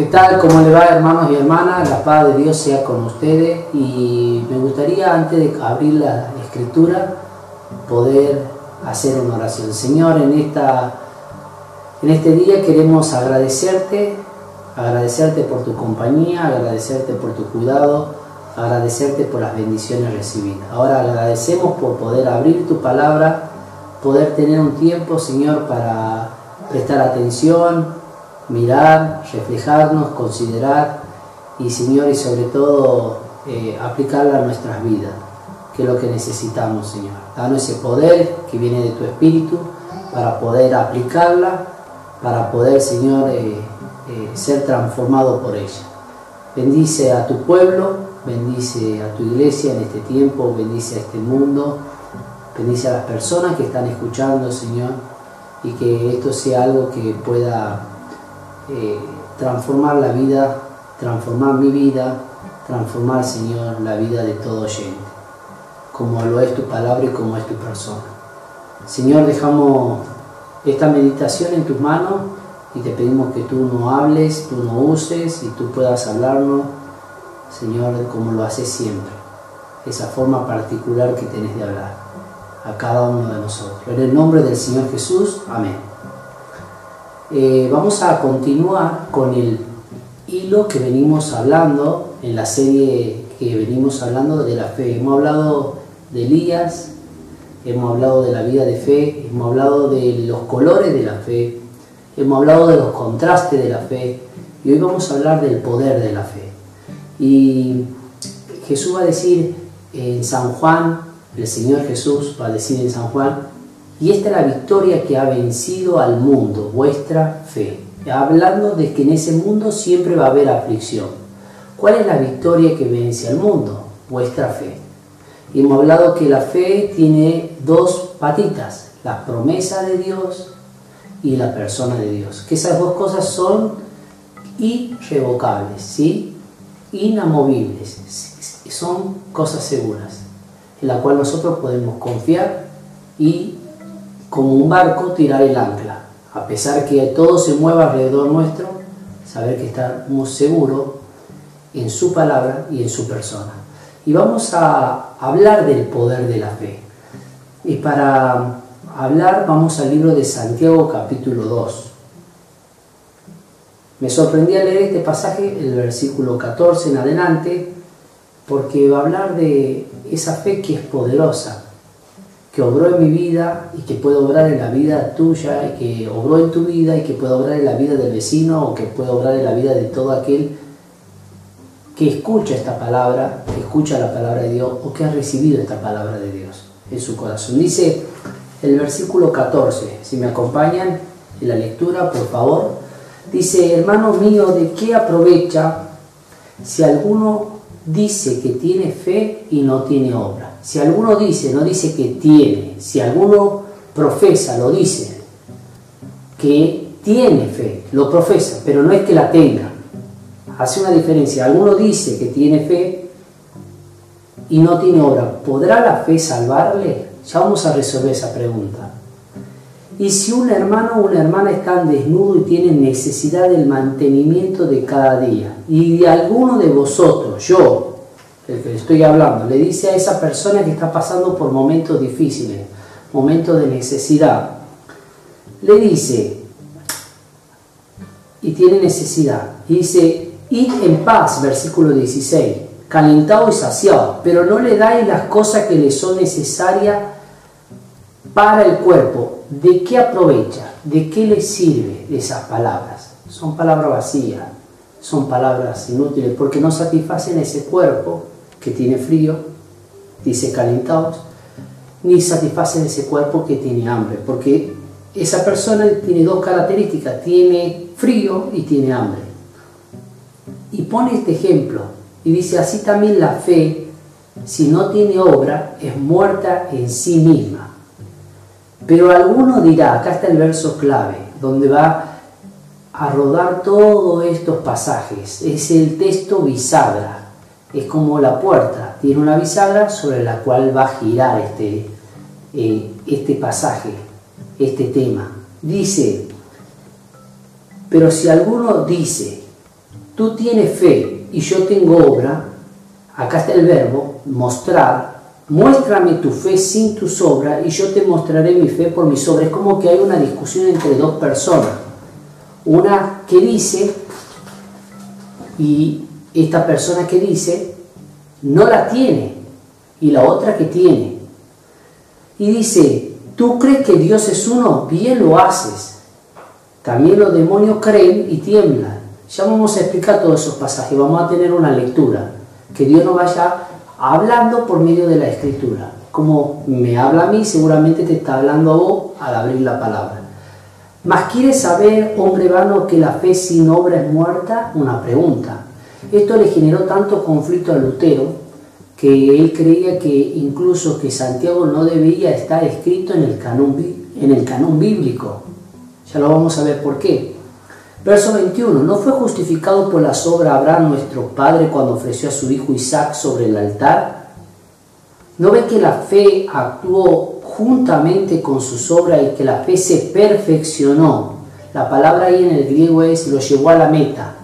¿Qué tal? ¿Cómo le va hermanos y hermanas? La paz de Dios sea con ustedes y me gustaría antes de abrir la escritura poder hacer una oración. Señor, en, esta, en este día queremos agradecerte, agradecerte por tu compañía, agradecerte por tu cuidado, agradecerte por las bendiciones recibidas. Ahora agradecemos por poder abrir tu palabra, poder tener un tiempo, Señor, para prestar atención, mirar, reflejarnos, considerar y Señor y sobre todo eh, aplicarla a nuestras vidas, que es lo que necesitamos Señor. Danos ese poder que viene de tu Espíritu para poder aplicarla, para poder Señor eh, eh, ser transformado por ella. Bendice a tu pueblo, bendice a tu iglesia en este tiempo, bendice a este mundo, bendice a las personas que están escuchando Señor y que esto sea algo que pueda eh, transformar la vida, transformar mi vida, transformar, Señor, la vida de todo oyente, como lo es tu palabra y como es tu persona. Señor, dejamos esta meditación en tus manos y te pedimos que tú no hables, tú no uses y tú puedas hablarnos, Señor, como lo haces siempre, esa forma particular que tenés de hablar a cada uno de nosotros. En el nombre del Señor Jesús, amén. Eh, vamos a continuar con el hilo que venimos hablando en la serie que venimos hablando de la fe. Hemos hablado de Elías, hemos hablado de la vida de fe, hemos hablado de los colores de la fe, hemos hablado de los contrastes de la fe y hoy vamos a hablar del poder de la fe. Y Jesús va a decir en San Juan, el Señor Jesús va a decir en San Juan, y esta es la victoria que ha vencido al mundo, vuestra fe. Hablando de que en ese mundo siempre va a haber aflicción. ¿Cuál es la victoria que vence al mundo? Vuestra fe. Y hemos hablado que la fe tiene dos patitas, la promesa de Dios y la persona de Dios. Que esas dos cosas son irrevocables, ¿sí? inamovibles, son cosas seguras, en la cual nosotros podemos confiar y como un barco tirar el ancla. A pesar que todo se mueva alrededor nuestro, saber que estamos seguros en su palabra y en su persona. Y vamos a hablar del poder de la fe. Y para hablar vamos al libro de Santiago capítulo 2. Me sorprendí al leer este pasaje, el versículo 14 en adelante, porque va a hablar de esa fe que es poderosa, que obró en mi vida y que puede obrar en la vida tuya, y que obró en tu vida y que puede obrar en la vida del vecino o que puede obrar en la vida de todo aquel que escucha esta palabra, que escucha la palabra de Dios o que ha recibido esta palabra de Dios en su corazón. Dice el versículo 14, si me acompañan en la lectura, por favor, dice, hermano mío, ¿de qué aprovecha si alguno dice que tiene fe y no tiene obra? Si alguno dice, no dice que tiene, si alguno profesa, lo dice, que tiene fe, lo profesa, pero no es que la tenga. Hace una diferencia. Alguno dice que tiene fe y no tiene obra. ¿Podrá la fe salvarle? Ya vamos a resolver esa pregunta. Y si un hermano o una hermana están desnudo y tienen necesidad del mantenimiento de cada día, y de alguno de vosotros, yo, el que estoy hablando, le dice a esa persona que está pasando por momentos difíciles, momentos de necesidad, le dice, y tiene necesidad, y dice, id en paz, versículo 16, calentado y saciado, pero no le dais las cosas que le son necesarias para el cuerpo. ¿De qué aprovecha? ¿De qué le sirve esas palabras? Son palabras vacías, son palabras inútiles, porque no satisfacen ese cuerpo que tiene frío, dice calentados, ni satisfacen ese cuerpo que tiene hambre, porque esa persona tiene dos características, tiene frío y tiene hambre. Y pone este ejemplo y dice, así también la fe, si no tiene obra, es muerta en sí misma. Pero alguno dirá, acá está el verso clave, donde va a rodar todos estos pasajes, es el texto bisagra, es como la puerta, tiene una bisagra sobre la cual va a girar este, eh, este pasaje, este tema. Dice, pero si alguno dice tú tienes fe y yo tengo obra, acá está el verbo, mostrar, muéstrame tu fe sin tus obras y yo te mostraré mi fe por mis obras. Es como que hay una discusión entre dos personas. Una que dice, y esta persona que dice, no la tiene, y la otra que tiene. Y dice, tú crees que Dios es uno, bien lo haces. También los demonios creen y tiemblan. Ya vamos a explicar todos esos pasajes, vamos a tener una lectura, que Dios nos vaya hablando por medio de la escritura. Como me habla a mí, seguramente te está hablando a vos al abrir la palabra. ¿Más quieres saber, hombre vano, que la fe sin obra es muerta? Una pregunta. Esto le generó tanto conflicto a Lutero que él creía que incluso que Santiago no debía estar escrito en el canon, en el canon bíblico. Ya lo vamos a ver por qué. Verso 21. ¿No fue justificado por las obras Abraham nuestro padre cuando ofreció a su hijo Isaac sobre el altar? ¿No ve que la fe actuó juntamente con sus obras y que la fe se perfeccionó? La palabra ahí en el griego es lo llevó a la meta.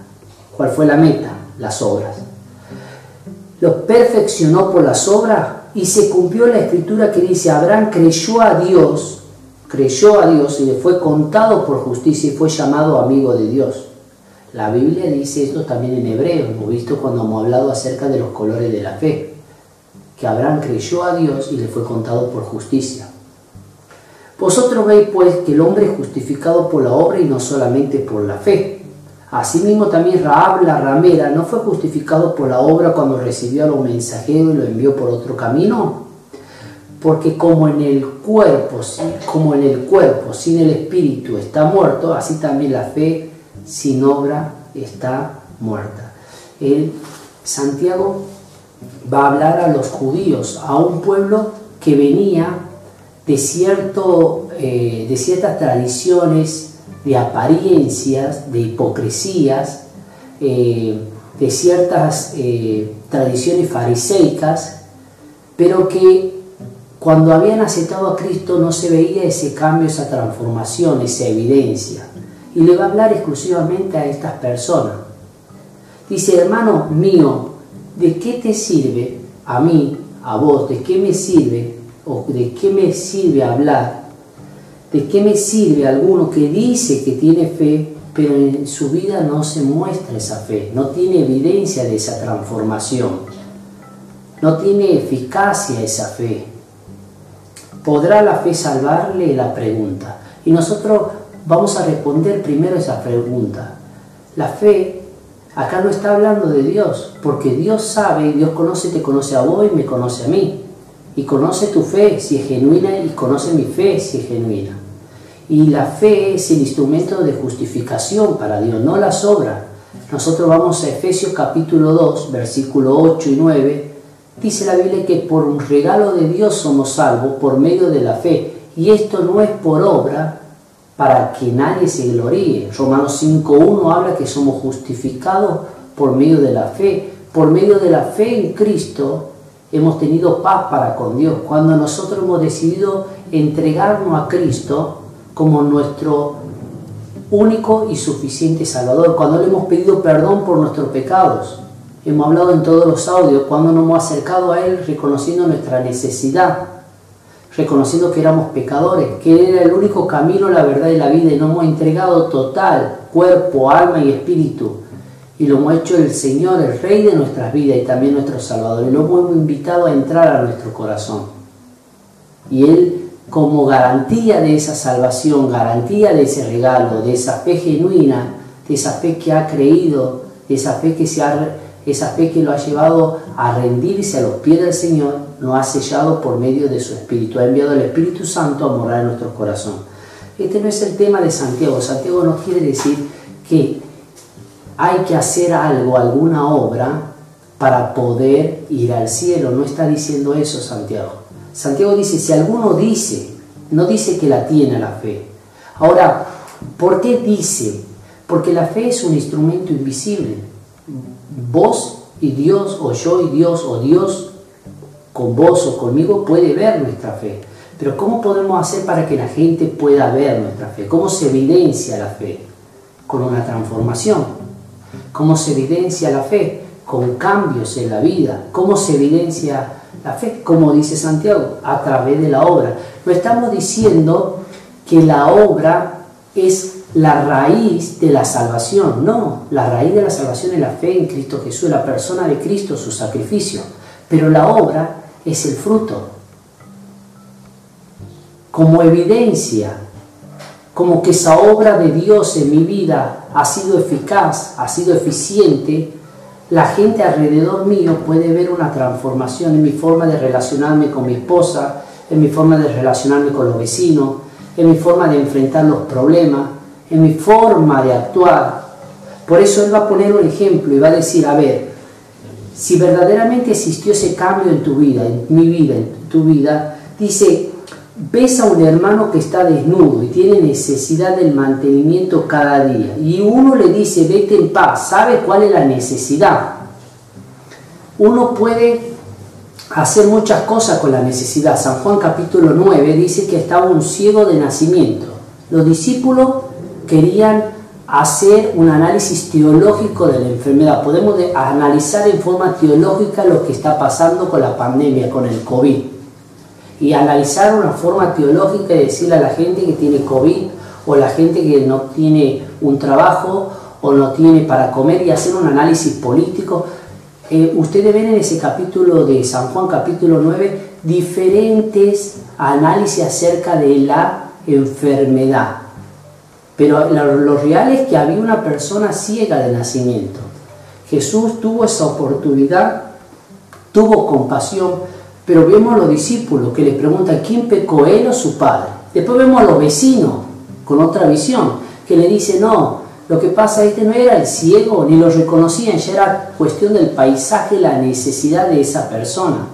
¿Cuál fue la meta? Las obras lo perfeccionó por las obras y se cumplió la escritura que dice, Abraham creyó a Dios, creyó a Dios y le fue contado por justicia y fue llamado amigo de Dios. La Biblia dice esto también en hebreo, hemos visto cuando hemos hablado acerca de los colores de la fe, que Abraham creyó a Dios y le fue contado por justicia. Vosotros veis pues que el hombre es justificado por la obra y no solamente por la fe. Asimismo también Raab la ramera no fue justificado por la obra cuando recibió a los mensajeros y lo envió por otro camino. Porque como en el cuerpo, como en el cuerpo sin el espíritu está muerto, así también la fe sin obra está muerta. El Santiago va a hablar a los judíos, a un pueblo que venía de, cierto, eh, de ciertas tradiciones de apariencias, de hipocresías, eh, de ciertas eh, tradiciones fariseicas, pero que cuando habían aceptado a Cristo no se veía ese cambio, esa transformación, esa evidencia. Y le va a hablar exclusivamente a estas personas. Dice, hermano mío, ¿de qué te sirve a mí, a vos, de qué me sirve o de qué me sirve hablar ¿De qué me sirve alguno que dice que tiene fe, pero en su vida no se muestra esa fe, no tiene evidencia de esa transformación, no tiene eficacia esa fe? ¿Podrá la fe salvarle? La pregunta. Y nosotros vamos a responder primero esa pregunta. La fe acá no está hablando de Dios, porque Dios sabe, Dios conoce, te conoce a vos y me conoce a mí y conoce tu fe si es genuina y conoce mi fe si es genuina. Y la fe es el instrumento de justificación para Dios, no las obras. Nosotros vamos a Efesios capítulo 2, versículo 8 y 9. Dice la Biblia que por un regalo de Dios somos salvos por medio de la fe. Y esto no es por obra para que nadie se gloríe. Romanos 5.1 habla que somos justificados por medio de la fe. Por medio de la fe en Cristo hemos tenido paz para con Dios. Cuando nosotros hemos decidido entregarnos a Cristo como nuestro único y suficiente Salvador, cuando le hemos pedido perdón por nuestros pecados. Hemos hablado en todos los audios, cuando nos hemos acercado a Él reconociendo nuestra necesidad, reconociendo que éramos pecadores, que Él era el único camino, la verdad y la vida, y nos hemos entregado total, cuerpo, alma y espíritu y lo hemos hecho el Señor, el Rey de nuestras vidas y también nuestro Salvador. Y lo hemos invitado a entrar a nuestro corazón. Y Él, como garantía de esa salvación, garantía de ese regalo, de esa fe genuina, de esa fe que ha creído, de esa fe que, se ha, esa fe que lo ha llevado a rendirse a los pies del Señor, nos ha sellado por medio de su Espíritu. Ha enviado el Espíritu Santo a morar en nuestro corazón. Este no es el tema de Santiago. Santiago nos quiere decir que hay que hacer algo, alguna obra para poder ir al cielo. No está diciendo eso Santiago. Santiago dice, si alguno dice, no dice que la tiene la fe. Ahora, ¿por qué dice? Porque la fe es un instrumento invisible. Vos y Dios, o yo y Dios, o Dios con vos o conmigo puede ver nuestra fe. Pero ¿cómo podemos hacer para que la gente pueda ver nuestra fe? ¿Cómo se evidencia la fe? Con una transformación. ¿Cómo se evidencia la fe? Con cambios en la vida. ¿Cómo se evidencia la fe? Como dice Santiago, a través de la obra. No estamos diciendo que la obra es la raíz de la salvación. No, la raíz de la salvación es la fe en Cristo Jesús, la persona de Cristo, su sacrificio. Pero la obra es el fruto. Como evidencia, como que esa obra de Dios en mi vida ha sido eficaz, ha sido eficiente, la gente alrededor mío puede ver una transformación en mi forma de relacionarme con mi esposa, en mi forma de relacionarme con los vecinos, en mi forma de enfrentar los problemas, en mi forma de actuar. Por eso Él va a poner un ejemplo y va a decir, a ver, si verdaderamente existió ese cambio en tu vida, en mi vida, en tu vida, dice, ves a un hermano que está desnudo y tiene necesidad del mantenimiento cada día y uno le dice, vete en paz, sabe cuál es la necesidad. Uno puede hacer muchas cosas con la necesidad. San Juan capítulo 9 dice que estaba un ciego de nacimiento. Los discípulos querían hacer un análisis teológico de la enfermedad. Podemos analizar en forma teológica lo que está pasando con la pandemia, con el COVID. Y analizar una forma teológica y decirle a la gente que tiene COVID o la gente que no tiene un trabajo o no tiene para comer y hacer un análisis político. Eh, ustedes ven en ese capítulo de San Juan, capítulo 9, diferentes análisis acerca de la enfermedad pero lo, real es que había una persona ciega de nacimiento. Jesús tuvo esa oportunidad, tuvo compasión, pero vemos a los discípulos que le preguntan quién pecó, él o su padre. Después vemos a los vecinos con otra visión, que le dicen, no, lo que pasa este no era el ciego, ni lo reconocían, ya era cuestión del paisaje, la necesidad de esa persona.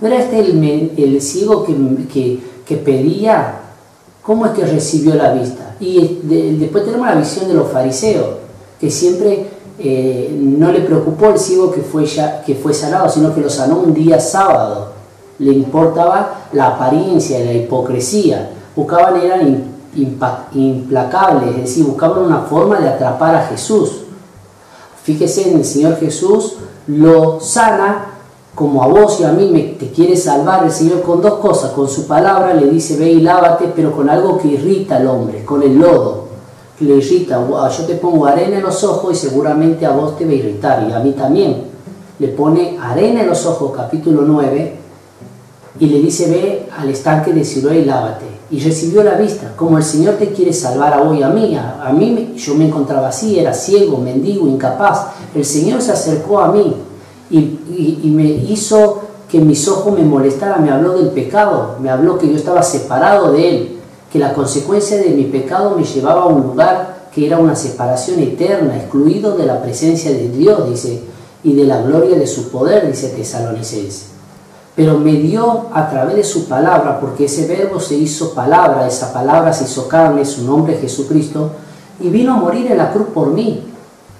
¿No era este el, ciego que, que pedía? ¿Cómo es que recibió la vista? Y después tenemos la visión de los fariseos, que siempre eh, no le preocupó el ciego que fue, que fue sanado, sino que lo sanó un día sábado. Le importaba la apariencia la hipocresía. Buscaban, eran implacables, es decir, buscaban una forma de atrapar a Jesús. Fíjese en el Señor Jesús, lo sana como a vos y a mí me, te quiere salvar el Señor con dos cosas. Con su palabra le dice, ve y lávate, pero con algo que irrita al hombre, con el lodo, le irrita. Yo te pongo arena en los ojos y seguramente a vos te va a irritar, y a mí también. Le pone arena en los ojos, capítulo 9, y le dice, ve al estanque de Siloé y lávate. Y recibió la vista, como el Señor te quiere salvar a vos y a mí. A mí yo me encontraba así, era ciego, mendigo, incapaz. El Señor se acercó a mí y, me hizo que mis ojos me molestaran, me habló del pecado, me habló que yo estaba separado de Él, que la consecuencia de mi pecado me llevaba a un lugar que era una separación eterna, excluido de la presencia de Dios, dice, y de la gloria de su poder, dice Tesalonicense. Pero me dio a través de su palabra, porque ese verbo se hizo palabra, esa palabra se hizo carne, su nombre es Jesucristo, y vino a morir en la cruz por mí,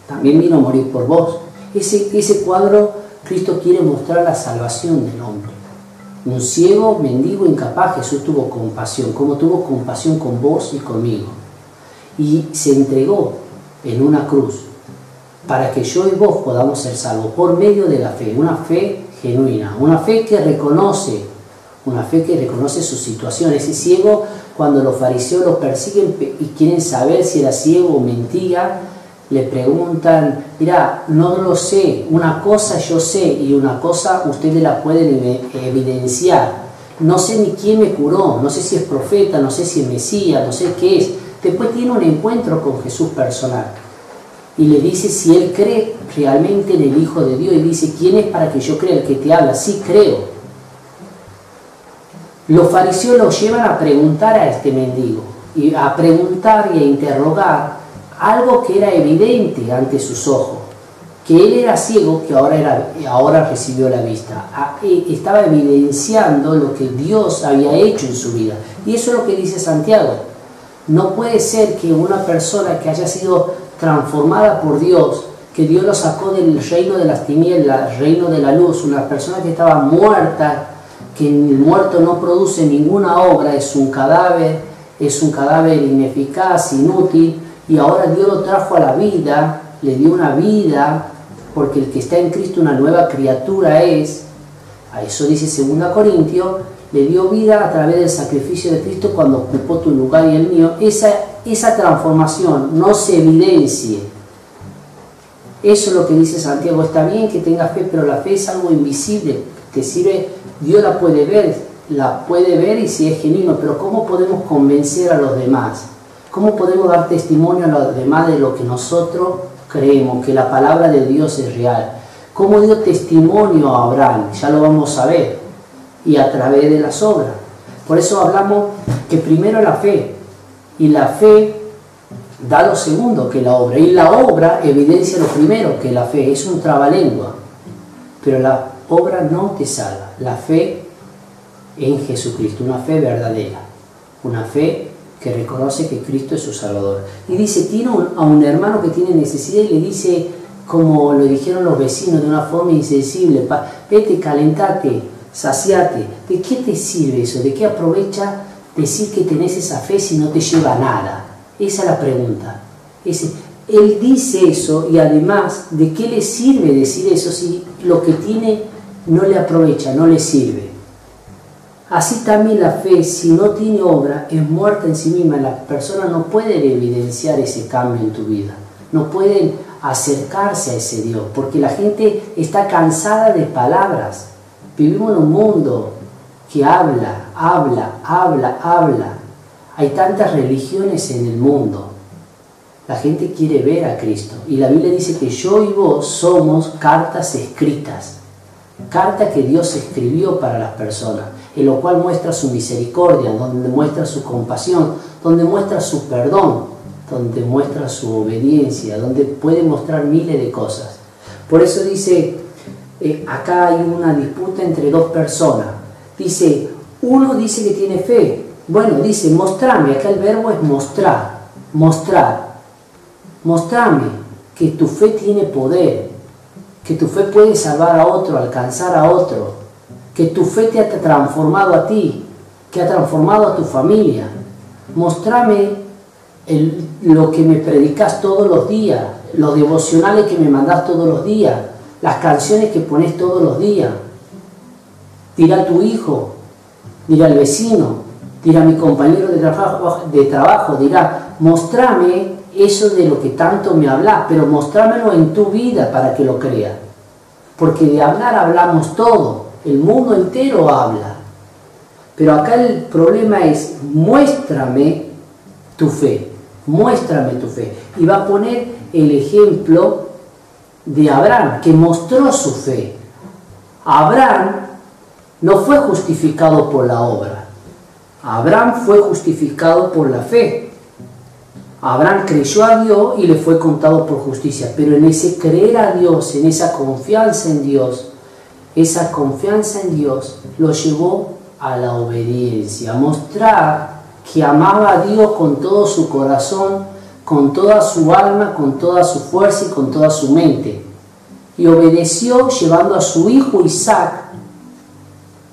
también vino a morir por vos. Ese, ese cuadro, Cristo quiere mostrar la salvación del hombre. Un ciego, mendigo, incapaz, Jesús tuvo compasión, como tuvo compasión con vos y conmigo. Y se entregó en una cruz para que yo y vos podamos ser salvos por medio de la fe, una fe genuina, una fe que reconoce, una fe que reconoce su situación. Ese ciego, cuando los fariseos lo persiguen y quieren saber si era ciego o mentía, le preguntan, mira, no lo sé, una cosa yo sé y una cosa ustedes la pueden evidenciar. No sé ni quién me curó, no sé si es profeta, no sé si es Mesías, no sé qué es. Después tiene un encuentro con Jesús personal y le dice si él cree realmente en el Hijo de Dios y dice, ¿quién es para que yo crea el que te habla? Sí creo. Los fariseos lo llevan a preguntar a este mendigo y a preguntar y a interrogar algo que era evidente ante sus ojos, que él era ciego, que ahora, era, ahora recibió la vista. E, estaba evidenciando lo que Dios había hecho en su vida. Y eso es lo que dice Santiago. No puede ser que una persona que haya sido transformada por Dios, que Dios lo sacó del reino de las tinieblas, reino de la luz, una persona que estaba muerta, que el muerto no produce ninguna obra, es un cadáver, es un cadáver ineficaz, inútil, y ahora Dios lo trajo a la vida le dio una vida, porque el que está en Cristo una nueva criatura es, a eso dice 2 Corintios, le dio vida a través del sacrificio de Cristo cuando ocupó tu lugar y el mío, esa, esa transformación no se evidencie. Eso es lo que dice Santiago, está bien que tengas fe, pero la fe es algo invisible, que sirve, Dios la puede ver, la puede ver y si es genuino, pero ¿cómo podemos convencer a los demás? ¿Cómo podemos dar testimonio a los demás de lo que nosotros creemos, que la palabra de Dios es real? ¿Cómo dio testimonio a Abraham? Ya lo vamos a ver. Y a través de las obras. Por eso hablamos que primero la fe. Y la fe da lo segundo que la obra. Y la obra evidencia lo primero que la fe es un trabalengua. Pero la obra no te salva. La fe en Jesucristo. Una fe verdadera. Una fe que reconoce que Cristo es su Salvador y dice tiene a un hermano que tiene necesidad y le dice como lo dijeron los vecinos de una forma insensible vete calentate saciate. ¿De qué te sirve eso? ¿De qué aprovecha decir que tenés esa fe si no te lleva nada? Esa es la pregunta. él dice eso y además, ¿de qué le sirve decir eso si lo que tiene no le aprovecha, no le sirve? Así también la fe, si no tiene obra, es muerta en sí misma. La persona no puede evidenciar ese cambio en tu vida. No pueden acercarse a ese Dios, porque la gente está cansada de palabras. Vivimos en un mundo que habla, habla, habla, habla. Hay tantas religiones en el mundo. La gente quiere ver a Cristo. Y la Biblia dice que yo y vos somos cartas escritas. Carta que Dios escribió para las personas, en lo cual muestra su misericordia, donde muestra su compasión, donde muestra su perdón, donde muestra su obediencia, donde puede mostrar miles de cosas. Por eso dice eh, acá hay una disputa entre dos personas. Dice, uno dice que tiene fe. Bueno, dice, mostrame. Acá el verbo es mostrar. Mostrar. Mostrame que tu fe tiene poder. Que tu fe puede salvar a otro, alcanzar a otro. Que tu fe te ha transformado a ti. Que ha transformado a tu familia. Mostrame lo que me predicas todos los días. Los devocionales que me mandas todos los días las canciones que pones todos los días. Dirá tu hijo, dirá el vecino, dirá mi compañero de trabajo, de trabajo dirá, mostrame eso de lo que tanto me hablas, pero mostrámelo en tu vida para que lo crea. Porque de hablar hablamos todo, el mundo entero habla. Pero acá el problema es, muéstrame tu fe, muéstrame tu fe. Y va a poner el ejemplo de Abraham, que mostró su fe. Abraham no fue justificado por la obra. Abraham fue justificado por la fe. Abraham creyó a Dios y le fue contado por justicia. Pero en ese creer a Dios, en esa confianza en Dios, esa confianza en Dios lo llevó a la obediencia, a mostrar que amaba a Dios con todo su corazón con toda su alma, con toda su fuerza y con toda su mente. Y obedeció llevando a su hijo Isaac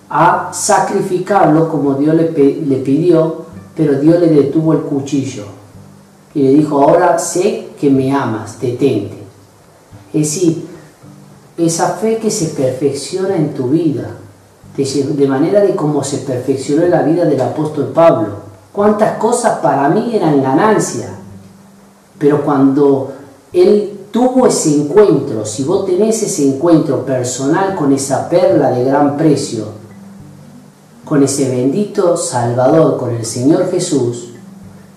a sacrificarlo como Dios le, pidió, pero Dios le detuvo el cuchillo y le dijo, ahora sé que me amas, detente. Es decir, esa fe que se perfecciona en tu vida, de manera de como se perfeccionó la vida del apóstol Pablo. Cuántas cosas para mí eran ganancia, pero cuando Él tuvo ese encuentro, si vos tenés ese encuentro personal con esa perla de gran precio, con ese bendito Salvador, con el Señor Jesús,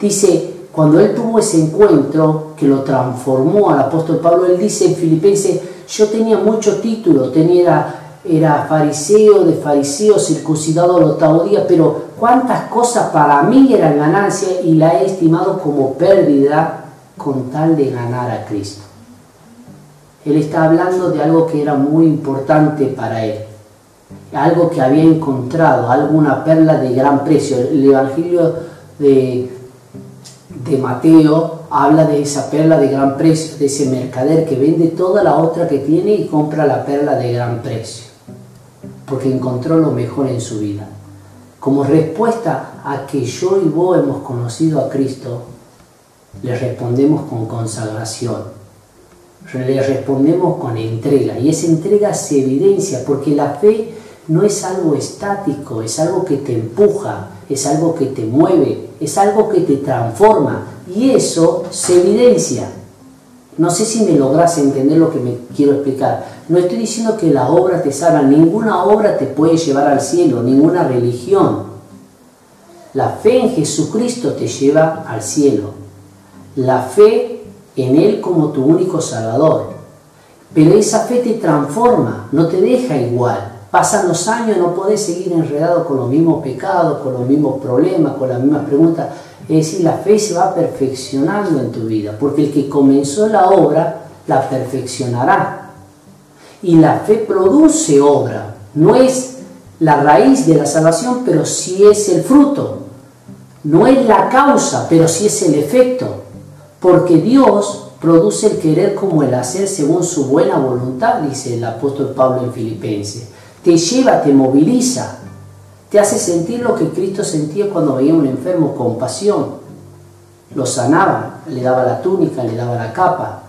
dice, cuando Él tuvo ese encuentro que lo transformó al apóstol Pablo, Él dice en Filipenses, yo tenía muchos títulos, tenía, era fariseo, de fariseo, circuncidado al octavo día, pero cuántas cosas para mí eran ganancia y la he estimado como pérdida con tal de ganar a Cristo. Él está hablando de algo que era muy importante para él, algo que había encontrado, alguna perla de gran precio. El Evangelio de, de Mateo habla de esa perla de gran precio, de ese mercader que vende toda la otra que tiene y compra la perla de gran precio, porque encontró lo mejor en su vida. Como respuesta a que yo y vos hemos conocido a Cristo, le respondemos con consagración. le respondemos con entrega y esa entrega se evidencia porque la fe no es algo estático, es algo que te empuja, es algo que te mueve, es algo que te transforma y eso se evidencia. No sé si me logras entender lo que me quiero explicar. No estoy diciendo que la obra te salva, ninguna obra te puede llevar al cielo, ninguna religión. La fe en Jesucristo te lleva al cielo. La fe en Él como tu único Salvador. Pero esa fe te transforma, no te deja igual. Pasan los años, no podés seguir enredado con los mismos pecados, con los mismos problemas, con las mismas preguntas. Es decir, la fe se va perfeccionando en tu vida, porque el que comenzó la obra la perfeccionará. Y la fe produce obra, no es la raíz de la salvación, pero sí es el fruto. No es la causa, pero sí es el efecto. Porque Dios produce el querer como el hacer según su buena voluntad, dice el apóstol Pablo en Filipenses te lleva, te moviliza, te hace sentir lo que Cristo sentía cuando veía a un enfermo, compasión. Lo sanaba, le daba la túnica, le daba la capa.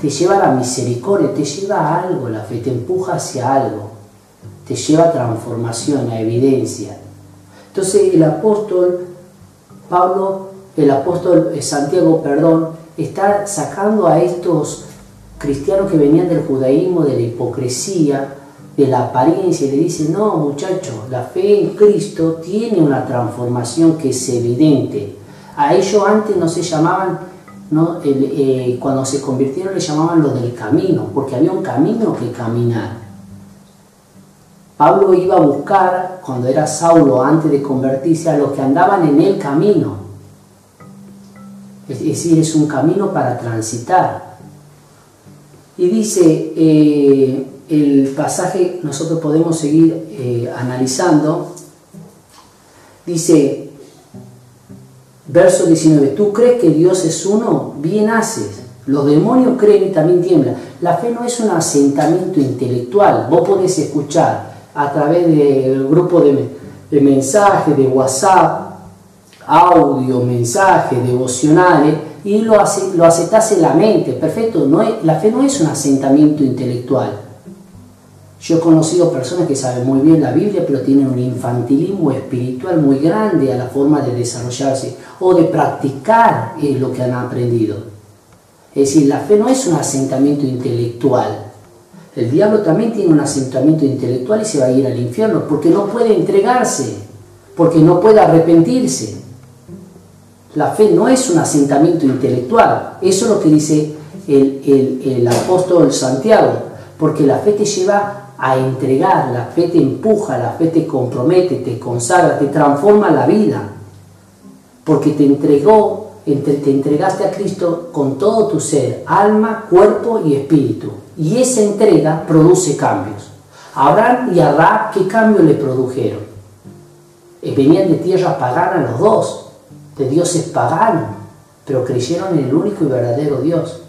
Te lleva a la misericordia, te lleva a algo la fe, te empuja hacia algo, te lleva a transformación, a evidencia. Entonces el apóstol Pablo, el apóstol eh, Santiago, perdón, está sacando a estos cristianos que venían del judaísmo, de la hipocresía, de la apariencia y le dice, no muchachos, la fe en Cristo tiene una transformación que es evidente. A ellos antes no se llamaban, ¿no? Eh, cuando se convirtieron le llamaban lo del camino, porque había un camino que caminar. Pablo iba a buscar, cuando era Saulo, antes de convertirse, a los que andaban en el camino. Es decir, es un camino para transitar. Y dice, eh, el pasaje nosotros podemos seguir eh, analizando. Dice, verso 19, ¿tú crees que Dios es uno? Bien haces. Los demonios creen y también tiemblan. La fe no es un asentamiento intelectual. Vos podés escuchar a través del grupo de, de mensajes, de WhatsApp, audio, mensajes, devocionales, y lo, lo aceptás en la mente. Perfecto, no la fe no es un asentamiento intelectual. Yo he conocido personas que saben muy bien la Biblia, pero tienen un infantilismo espiritual muy grande a la forma de desarrollarse o de practicar eh, lo que han aprendido. Es decir, la fe no es un asentamiento intelectual. El diablo también tiene un asentamiento intelectual y se va a ir al infierno porque no puede entregarse, porque no puede arrepentirse. La fe no es un asentamiento intelectual. Eso es lo que dice el, el, el apóstol Santiago, porque la fe te lleva a entregar, la fe te empuja, la fe te compromete, te consagra, te transforma la vida, porque te entregó, te entregaste a Cristo con todo tu ser, alma, cuerpo y espíritu, y esa entrega produce cambios. Abraham y Arab, ¿qué cambio le produjeron? Eh, venían de tierra pagana los dos, de dioses paganos, pero creyeron en el único y verdadero Dios.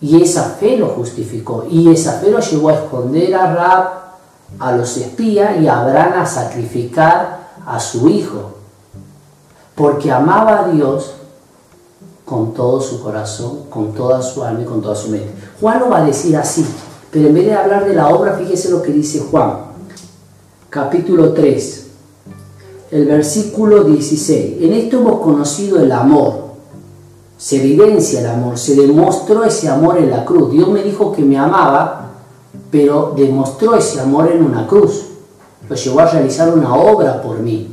Y esa fe lo justificó. Y esa fe lo llevó a esconder a Rab, a los espías y a Abraham a sacrificar a su hijo. Porque amaba a Dios con todo su corazón, con toda su alma y con toda su mente. Juan lo va a decir así, pero en vez de hablar de la obra, fíjese lo que dice Juan, capítulo 3, el versículo 16. En esto hemos conocido el amor se evidencia el amor, se demostró ese amor en la cruz. Dios me dijo que me amaba, pero demostró ese amor en una cruz. Lo llevó a realizar una obra por mí,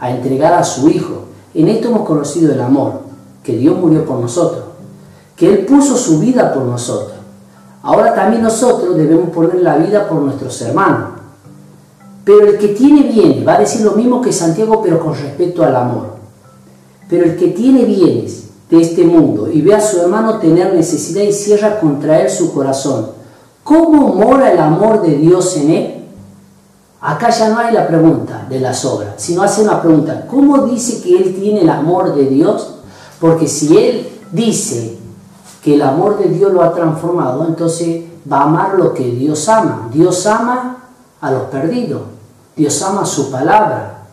a entregar a su Hijo. En esto hemos conocido el amor, que Dios murió por nosotros, que Él puso su vida por nosotros. Ahora también nosotros debemos poner la vida por nuestros hermanos. Pero el que tiene bienes, va a decir lo mismo que Santiago, pero con respecto al amor. Pero el que tiene bienes este mundo y ve a su hermano tener necesidad y cierra contra él su corazón, ¿cómo mora el amor de Dios en él? Acá ya no hay la pregunta de las obras, sino hace una pregunta, ¿cómo dice que él tiene el amor de Dios? Porque si él dice que el amor de Dios lo ha transformado, entonces va a amar lo que Dios ama. Dios ama a los perdidos, Dios ama su palabra,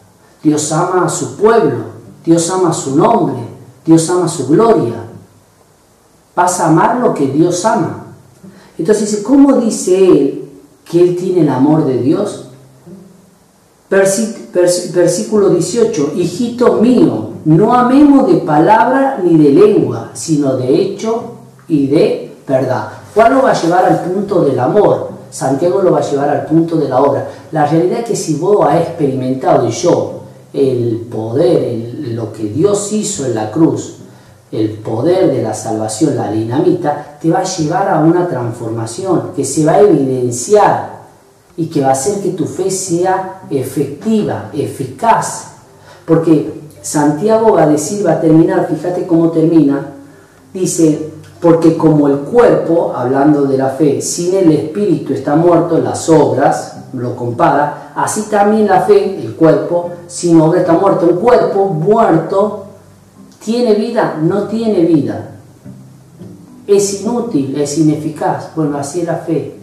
Dios ama a su pueblo, Dios ama su nombre, Dios ama su gloria. vas a amar lo que Dios ama. Entonces, ¿cómo dice él que él tiene el amor de Dios? Versículo 18, hijito mío, no amemos de palabra ni de lengua, sino de hecho y de verdad. ¿Cuál lo va a llevar al punto del amor? Santiago lo va a llevar al punto de la obra. La realidad es que si vos has experimentado y yo el poder, lo que Dios hizo en la cruz, el poder de la salvación, la dinamita, te va a llevar a una transformación que se va a evidenciar y que va a hacer que tu fe sea efectiva, eficaz. Porque Santiago va a decir, va a terminar, fíjate cómo termina, dice, porque como el cuerpo, hablando de la fe, sin el espíritu está muerto, las obras, lo compara, así también la fe, el cuerpo, sin obra está muerto. El cuerpo muerto tiene vida, no tiene vida. Es inútil, es ineficaz. Bueno, así la fe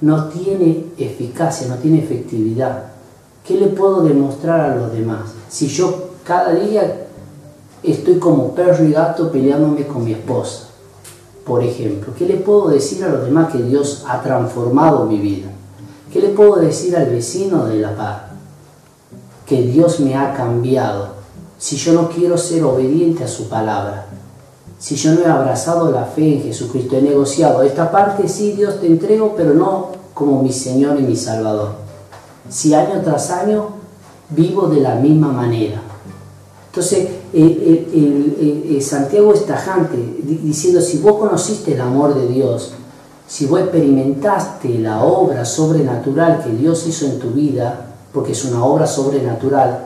no tiene eficacia, no tiene efectividad. ¿Qué le puedo demostrar a los demás? Si yo cada día estoy como perro y gato peleándome con mi esposa, por ejemplo, ¿qué le puedo decir a los demás que Dios ha transformado mi vida? ¿Qué le puedo decir al vecino de la paz? Que Dios me ha cambiado. Si yo no quiero ser obediente a su palabra, si yo no he abrazado la fe en Jesucristo, he negociado esta parte, sí, Dios te entrego, pero no como mi Señor y mi Salvador. Si año tras año vivo de la misma manera. Entonces, el, Santiago es tajante, diciendo, si vos conociste el amor de Dios, si vos experimentaste la obra sobrenatural que Dios hizo en tu vida, porque es una obra sobrenatural,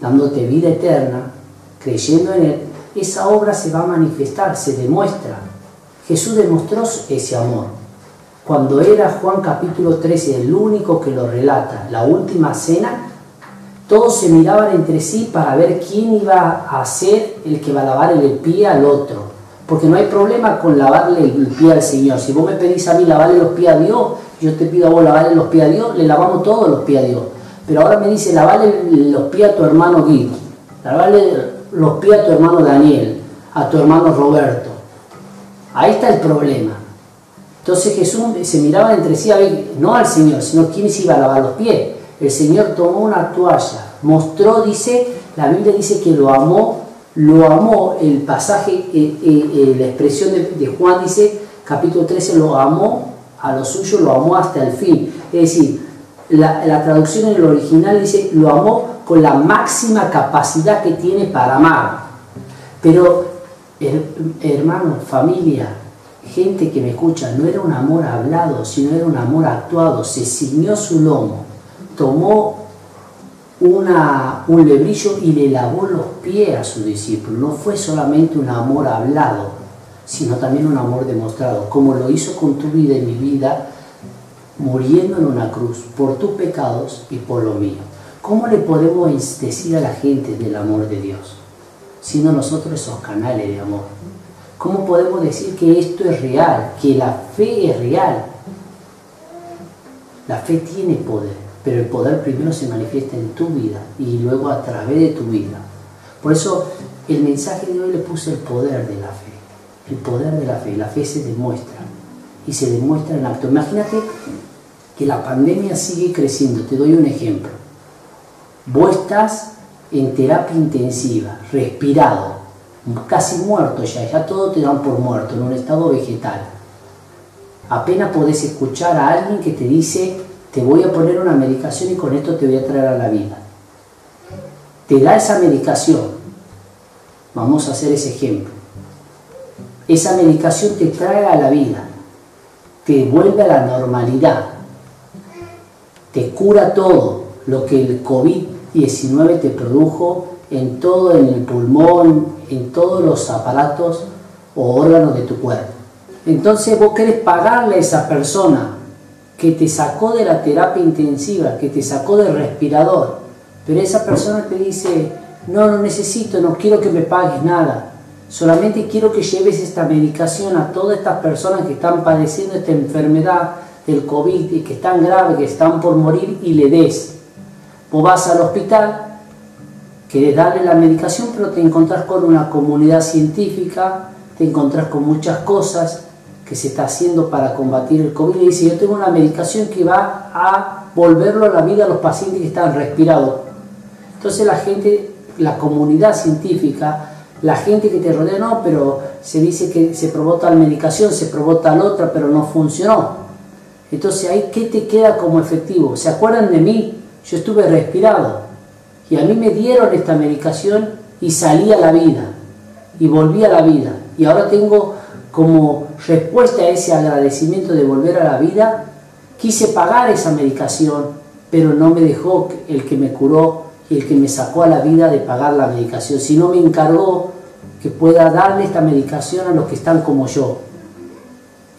dándote vida eterna, creyendo en Él, esa obra se va a manifestar, se demuestra. Jesús demostró ese amor. Cuando era Juan capítulo 13 el único que lo relata, la última cena, todos se miraban entre sí para ver quién iba a ser el que va a lavar el pie al otro. Porque no hay problema con lavarle el pie al Señor. Si vos me pedís a mí lavarle los pies a Dios, yo te pido a vos lavarle los pies a Dios, le lavamos todos los pies a Dios. Pero ahora me dice lavarle los pies a tu hermano Guido, lavarle los pies a tu hermano Daniel, a tu hermano Roberto. Ahí está el problema. Entonces Jesús se miraba entre sí, a ver, no al Señor, sino quién se iba a lavar los pies. El Señor tomó una toalla, mostró, dice, la Biblia dice que lo amó, lo amó, el pasaje, eh, eh, la expresión de, Juan dice, capítulo 13, lo amó a lo suyo, lo amó hasta el fin. Es decir, la, la traducción en el original dice, lo amó con la máxima capacidad que tiene para amar. Pero, hermano, familia, gente que me escucha, no era un amor hablado, sino era un amor actuado. Se ciñó su lomo, tomó una, un lebrillo y le lavó los pies a su discípulo. No fue solamente un amor hablado, sino también un amor demostrado, como lo hizo con tu vida y mi vida, muriendo en una cruz por tus pecados y por lo mío. ¿Cómo le podemos decir a la gente del amor de Dios? Sino nosotros esos canales de amor. ¿Cómo podemos decir que esto es real, que la fe es real? La fe tiene poder, pero el poder primero se manifiesta en tu vida y luego a través de tu vida. Por eso el mensaje de hoy le puse el poder de la fe. El poder de la fe. La fe se demuestra y se demuestra en acto. Imagínate que la pandemia sigue creciendo. Te doy un ejemplo. Vos estás en terapia intensiva, respirado, casi muerto ya, ya todo te dan por muerto, en un estado vegetal. Apenas podés escuchar a alguien que te dice, te voy a poner una medicación y con esto te voy a traer a la vida. Te da esa medicación. Vamos a hacer ese ejemplo. Esa medicación te trae a la vida, te vuelve a la normalidad, te cura todo lo que el COVID 19 te produjo en todo el pulmón, en todos los aparatos o órganos de tu cuerpo. Entonces vos querés pagarle a esa persona que te sacó de la terapia intensiva, que te sacó del respirador, pero esa persona te dice, no, no necesito, no quiero que me pagues nada, solamente quiero que lleves esta medicación a todas estas personas que están padeciendo esta enfermedad del COVID y que están graves, que están por morir y le des. O vas al hospital, querés darle la medicación, pero te encontrás con una comunidad científica te encontrás con muchas cosas se está haciendo para combatir el COVID. Y dice, yo tengo una medicación que va a volverlo a la vida a los pacientes que están respirados. Entonces la gente, la comunidad científica, la gente que te rodea, no, pero se dice que se probó tal medicación, se probó tal otra, pero no funcionó. Entonces ahí, ¿qué te queda como efectivo? ¿Se acuerdan de mí? Yo estuve respirado y a mí me dieron esta medicación y salí a la vida y volví a la vida. Y ahora tengo como respuesta a ese agradecimiento de volver a la vida, quise pagar esa medicación, pero no me dejó el que me curó y el que me sacó a la vida de pagar la medicación, sino me encargó que pueda darle esta medicación a los que están como yo.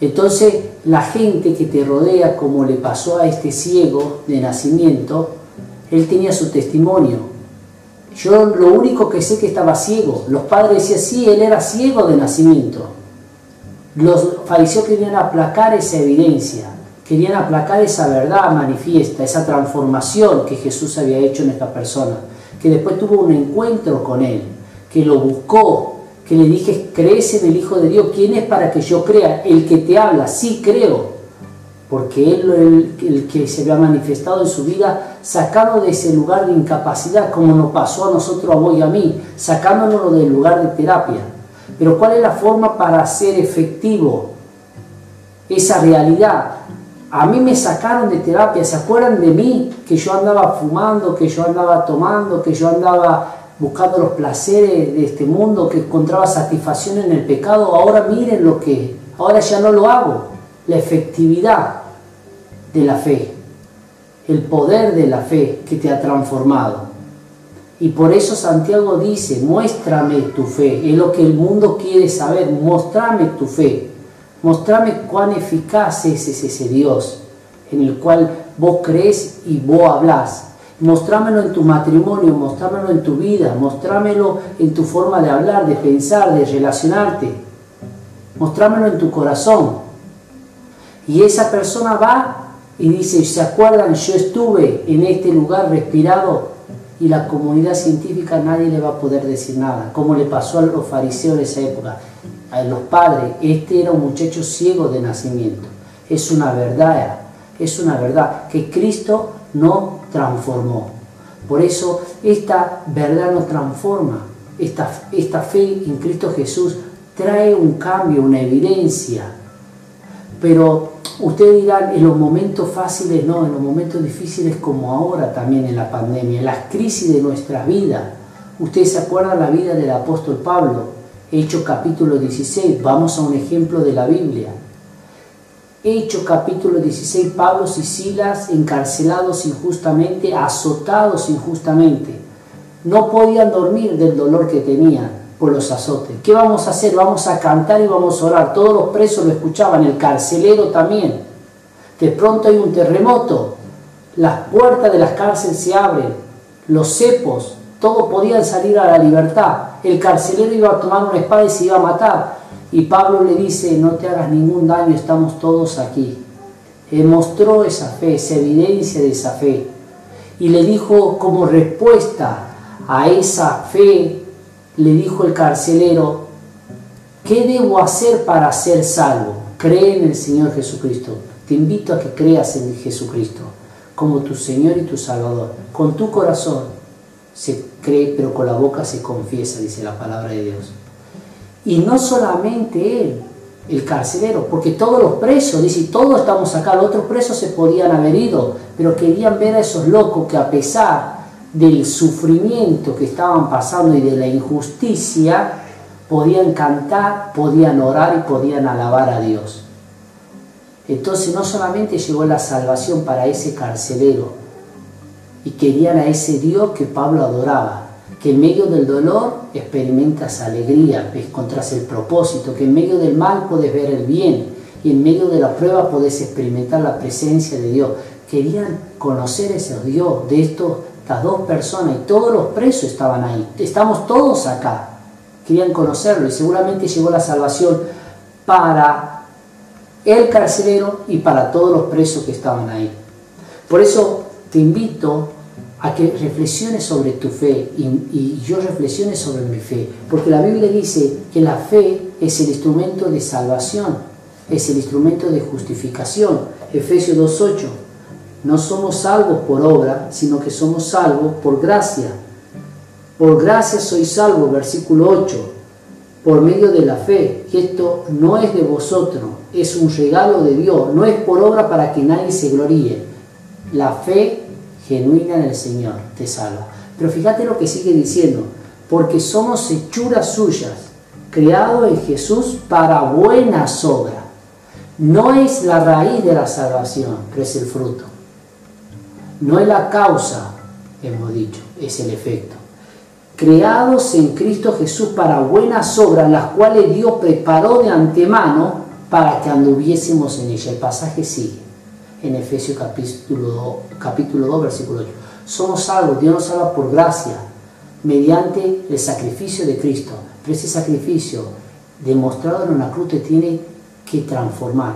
Entonces la gente que te rodea, como le pasó a este ciego de nacimiento, él tenía su testimonio. Yo lo único que sé que estaba ciego. Los padres decían, sí, él era ciego de nacimiento. Los fariseos querían aplacar esa evidencia, querían aplacar esa verdad manifiesta, esa transformación que Jesús había hecho en esta persona, que después tuvo un encuentro con él, que lo buscó, que le dije, crees en el Hijo de Dios, ¿quién es para que yo crea? El que te habla, sí creo, porque Él el, el que se había manifestado en su vida, sacado de ese lugar de incapacidad, como nos pasó a nosotros, a vos y a mí, sacándonos del lugar de terapia. Pero ¿cuál es la forma para hacer efectivo esa realidad? A mí me sacaron de terapia, ¿se acuerdan de mí? Que yo andaba fumando, que yo andaba tomando, que yo andaba buscando los placeres de este mundo, que encontraba satisfacción en el pecado, ahora miren lo que, ahora ya no lo hago. La efectividad de la fe, el poder de la fe que te ha transformado. Y por eso Santiago dice, muéstrame tu fe, es lo que el mundo quiere saber, muéstrame tu fe, muéstrame cuán eficaz es ese Dios en el cual vos crees y vos hablas Mostrámelo en tu matrimonio, mostrámelo en tu vida, mostrámelo en tu forma de hablar, de pensar, de relacionarte. Mostrámelo en tu corazón. Y esa persona va y dice, ¿se acuerdan? Yo estuve en este lugar respirado y la comunidad científica nadie le va a poder decir nada, como le pasó a los fariseos de esa época, a los padres. Este era un muchacho ciego de nacimiento. Es una verdad, es una verdad que Cristo no transformó. Por eso esta verdad nos transforma. Esta, esta fe en Cristo Jesús trae un cambio, una evidencia. Pero ustedes dirán, en los momentos fáciles no, en los momentos difíciles como ahora también en la pandemia, en las crisis de nuestra vida. Ustedes se acuerdan la vida del apóstol Pablo, Hechos capítulo 16, vamos a un ejemplo de la Biblia. Hecho capítulo 16, Pablo y Silas encarcelados injustamente, azotados injustamente. No podían dormir del dolor que tenían por los azotes. ¿Qué vamos a hacer? Vamos a cantar y vamos a orar. Todos los presos lo escuchaban, el carcelero también. De pronto hay un terremoto, las puertas de las cárceles se abren, los cepos, todos podían salir a la libertad. El carcelero iba a tomar una espada y se iba a matar. Y Pablo le dice, no te hagas ningún daño, estamos todos aquí. Él mostró esa fe, esa evidencia de esa fe. Y le dijo como respuesta a esa fe, le dijo el carcelero, ¿qué debo hacer para ser salvo? Cree en el Señor Jesucristo. Te invito a que creas en Jesucristo como tu Señor y tu Salvador. Con tu corazón se cree, pero con la boca se confiesa, dice la palabra de Dios. Y no solamente él, el carcelero, porque todos los presos, dice, todos estamos acá, los otros presos se podían haber ido, pero querían ver a esos locos que a pesar del sufrimiento que estaban pasando y de la injusticia, podían cantar, podían orar y podían alabar a Dios. Entonces no solamente llegó la salvación para ese carcelero, y querían a ese Dios que Pablo adoraba, que en medio del dolor experimentas alegría, encontrás el propósito, que en medio del mal puedes ver el bien y en medio de la prueba puedes experimentar la presencia de Dios. Querían conocer ese Dios de estos, estas dos personas y todos los presos estaban ahí. Estamos todos acá. Querían conocerlo y seguramente llegó la salvación para el carcelero y para todos los presos que estaban ahí. Por eso te invito a que reflexiones sobre tu fe y, yo reflexione sobre mi fe, porque la Biblia dice que la fe es el instrumento de salvación, es el instrumento de justificación. Efesios 2.8, no somos salvos por obra, sino que somos salvos por gracia. Por gracia soy salvo, versículo 8, por medio de la fe. Y esto no es de vosotros, es un regalo de Dios, no es por obra para que nadie se gloríe. La fe genuina en el Señor te salva. Pero fíjate lo que sigue diciendo, porque somos hechuras suyas, creados en Jesús para buenas obras. No es la raíz de la salvación, pero es el fruto. No es la causa, hemos dicho, es el efecto. Creados en Cristo Jesús para buenas obras, las cuales Dios preparó de antemano para que anduviésemos en ella. El pasaje sigue en Efesios capítulo 2, capítulo 2 versículo 8. Somos salvos, Dios nos salva por gracia, mediante el sacrificio de Cristo. Pero ese sacrificio demostrado en una cruz te tiene que transformar,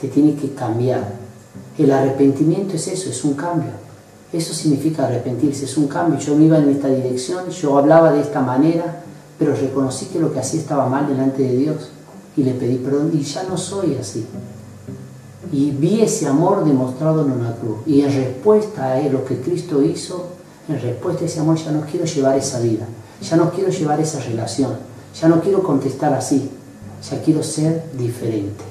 te tiene que cambiar. El arrepentimiento es eso, es un cambio. Eso significa arrepentirse, es un cambio. Yo me iba en esta dirección, yo hablaba de esta manera, pero reconocí que lo que hacía estaba mal delante de Dios y le pedí perdón y ya no soy así. Y vi ese amor demostrado en una cruz. Y en respuesta a lo que Cristo hizo, en respuesta a ese amor ya no quiero llevar esa vida, ya no quiero llevar esa relación, ya no quiero contestar así, ya quiero ser diferente.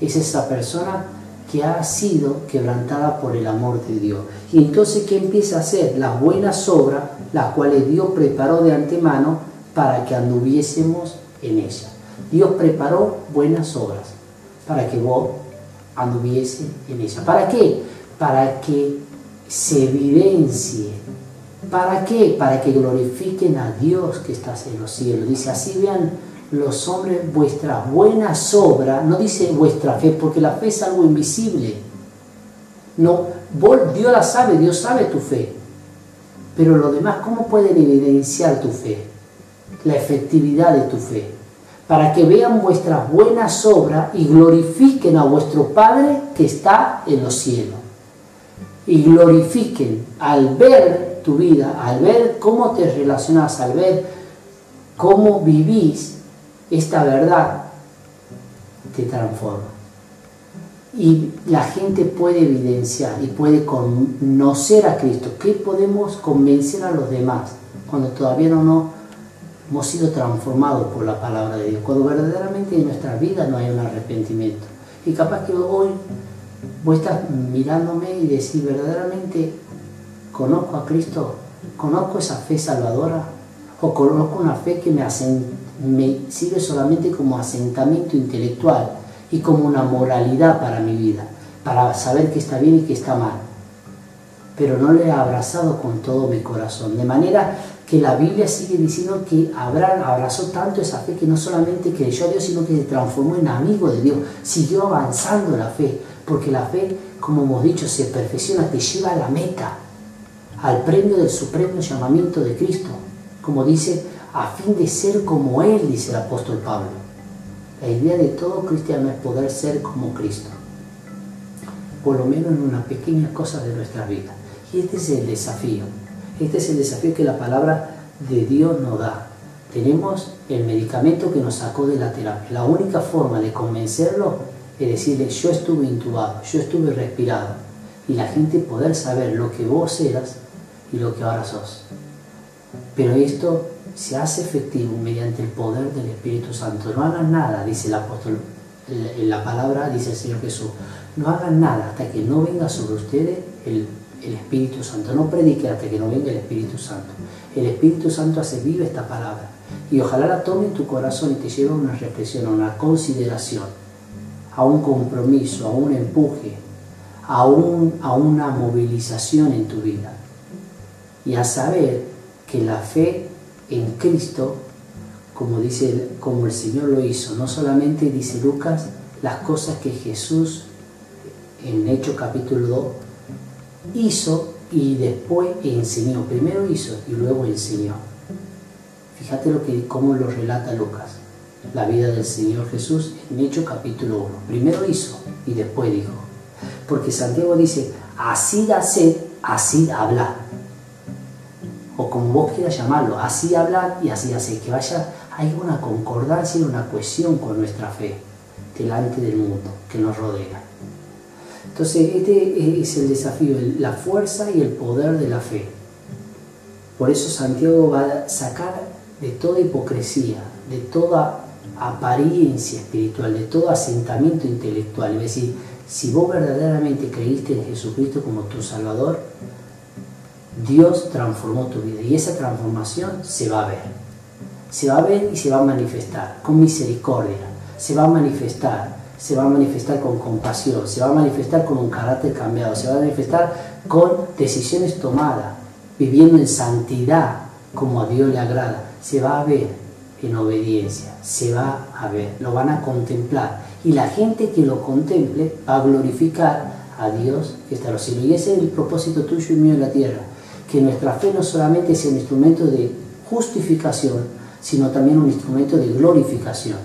Es esa persona que ha sido quebrantada por el amor de Dios. Y entonces, ¿qué empieza a hacer? Las buenas obras, las cuales Dios preparó de antemano para que anduviésemos en ellas. Dios preparó buenas obras para que vos anduviese en ellas. ¿Para qué? Para que se evidencie. ¿Para qué? Para que glorifiquen a Dios que está en los cielos. Dice, así vean los hombres vuestras buenas obras. No dice vuestra fe, porque la fe es algo invisible. No, Dios la sabe, Dios sabe tu fe. Pero lo demás, ¿cómo pueden evidenciar tu fe? La efectividad de tu fe para que vean vuestras buenas obras y glorifiquen a vuestro Padre que está en los cielos. Y glorifiquen al ver tu vida, al ver cómo te relacionas, al ver cómo vivís esta verdad, te transforma. Y la gente puede evidenciar y puede conocer a Cristo. ¿Qué podemos convencer a los demás cuando todavía no nos hemos sido transformados por la palabra de Dios, cuando verdaderamente en nuestra vida no hay un arrepentimiento. Y capaz que hoy vos estás mirándome y decir, verdaderamente conozco a Cristo, conozco esa fe salvadora, o conozco una fe que me, me sirve solamente como asentamiento intelectual y como una moralidad para mi vida, para saber que está bien y que está mal. Pero no le he abrazado con todo mi corazón. De manera que la Biblia sigue diciendo que Abraham abrazó tanto esa fe que no solamente creyó a Dios, sino que se transformó en amigo de Dios, siguió avanzando la fe, porque la fe, como hemos dicho, se perfecciona, te lleva a la meta, al premio del supremo llamamiento de Cristo, como dice, a fin de ser como Él, dice el apóstol Pablo. La idea de todo cristiano es poder ser como Cristo, por lo menos en una pequeña cosa de nuestra vida. Y este es el desafío. Este es el desafío que la palabra de Dios nos da. Tenemos el medicamento que nos sacó de la terapia. La única forma de convencerlo es decirle, yo estuve intubado, yo estuve respirado. Y la gente poder saber lo que vos eras y lo que ahora sos. Pero esto se hace efectivo mediante el poder del Espíritu Santo. No hagan nada, dice el apóstol, en la palabra dice el Señor Jesús. No hagan nada hasta que no venga sobre ustedes el Espíritu Santo. No predique hasta que no venga el Espíritu Santo. El Espíritu Santo hace viva esta palabra. Y ojalá la tome en tu corazón y te lleve a una reflexión, a una consideración, a un compromiso, a un empuje, a, a una movilización en tu vida. Y a saber que la fe en Cristo, como, dice, como el Señor lo hizo, no solamente dice Lucas las cosas que Jesús en Hechos capítulo 2 hizo y después enseñó. Primero hizo y luego enseñó. Fíjate lo que, cómo lo relata Lucas, la vida del Señor Jesús en Hechos capítulo 1. Primero hizo y después dijo. Porque Santiago dice, así da así habla. O como vos quieras llamarlo, así hablar y así hacer, que vaya, hay una concordancia y una cohesión con nuestra fe delante del mundo que nos rodea. Entonces, este es el desafío, la fuerza y el poder de la fe. Por eso Santiago va a sacar de toda hipocresía, de toda apariencia espiritual, de todo asentamiento intelectual. Es decir, si vos verdaderamente creíste en Jesucristo como tu Salvador, Dios transformó tu vida y esa transformación se va a ver. Se va a ver y se va a manifestar con misericordia. Se va a manifestar, se va a manifestar con compasión, se va a manifestar con un carácter cambiado, se va a manifestar con decisiones tomadas, viviendo en santidad como a Dios le agrada. Se va a ver en obediencia, se va a ver, lo van a contemplar. Y la gente que lo contemple va a glorificar a Dios que está en los cielos. Y ese es el propósito tuyo y mío en la tierra que nuestra fe no solamente sea un instrumento de justificación, sino también un instrumento de glorificación.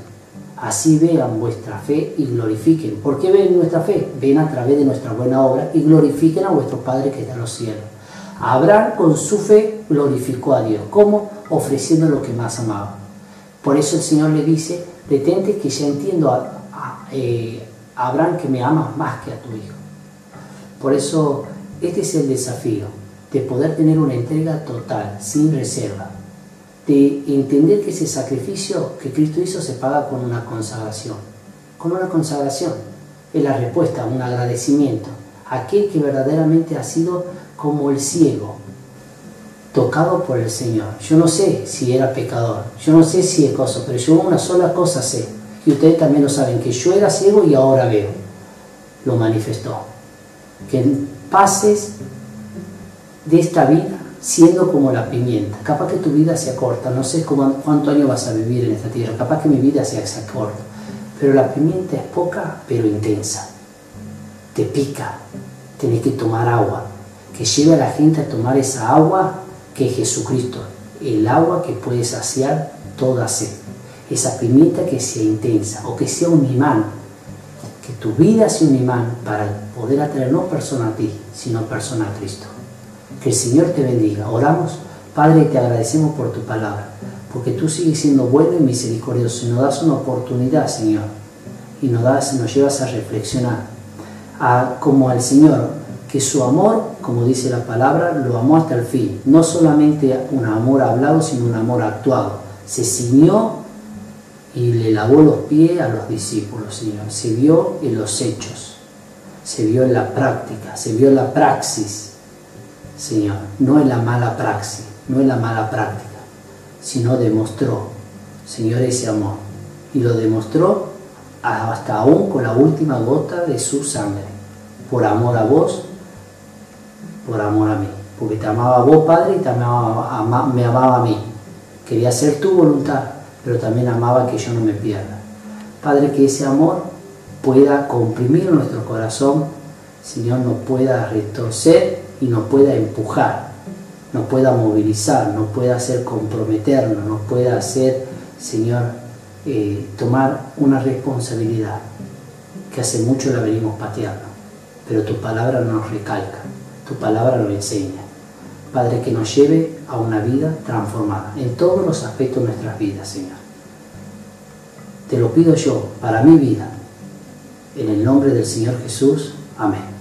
Así vean vuestra fe y glorifiquen. ¿Por qué ven nuestra fe? Ven a través de nuestra buena obra y glorifiquen a vuestro Padre que está en los cielos. Abraham con su fe glorificó a Dios. ¿Cómo? Ofreciendo lo que más amaba. Por eso el Señor le dice, detente que ya entiendo a, eh, Abraham que me amas más que a tu hijo. Por eso este es el desafío de poder tener una entrega total, sin reserva, de entender que ese sacrificio que Cristo hizo se paga con una consagración, con una consagración, es la respuesta, un agradecimiento, aquel que verdaderamente ha sido como el ciego, tocado por el Señor. Yo no sé si era pecador, yo no sé si es cosa, pero yo una sola cosa sé, y ustedes también lo saben, que yo era ciego y ahora veo, lo manifestó. Que pases de esta vida siendo como la pimienta. Capaz que tu vida sea corta, no sé cómo, cuánto año vas a vivir en esta tierra, capaz que mi vida sea corta, pero la pimienta es poca pero intensa. Te pica, tienes que tomar agua, que lleve a la gente a tomar esa agua que es Jesucristo, el agua que puede saciar toda sed. Esa pimienta que sea intensa o que sea un imán, que tu vida sea un imán para poder atraer no persona a ti, sino persona a Cristo. Que el Señor te bendiga. Oramos. Padre, te agradecemos por tu palabra, porque tú sigues siendo bueno y misericordioso nos das una oportunidad, Señor, y nos, das, nos llevas a reflexionar a, como al Señor, que su amor, como dice la palabra, lo amó hasta el fin. No solamente un amor hablado, sino un amor actuado. Se ciñó y le lavó los pies a los discípulos, Señor. Se vio en los hechos, se vio en la práctica, se vio en la praxis Señor, no es la mala praxis, no es la mala práctica, sino demostró, Señor, ese amor. Y lo demostró hasta aún con la última gota de su sangre, por amor a vos, por amor a mí. Porque te amaba a vos, Padre, y te amaba, me amaba a mí. Quería hacer tu voluntad, pero también amaba que yo no me pierda. Padre, que ese amor pueda comprimir nuestro corazón, Señor, no pueda retorcer y nos pueda empujar, nos pueda movilizar, nos pueda hacer comprometernos, nos pueda hacer, Señor, eh, tomar una responsabilidad que hace mucho la venimos pateando, pero tu palabra nos recalca, tu palabra nos enseña. Padre, que nos lleve a una vida transformada en todos los aspectos de nuestras vidas, Señor. Te lo pido yo para mi vida, en el nombre del Señor Jesús. Amén.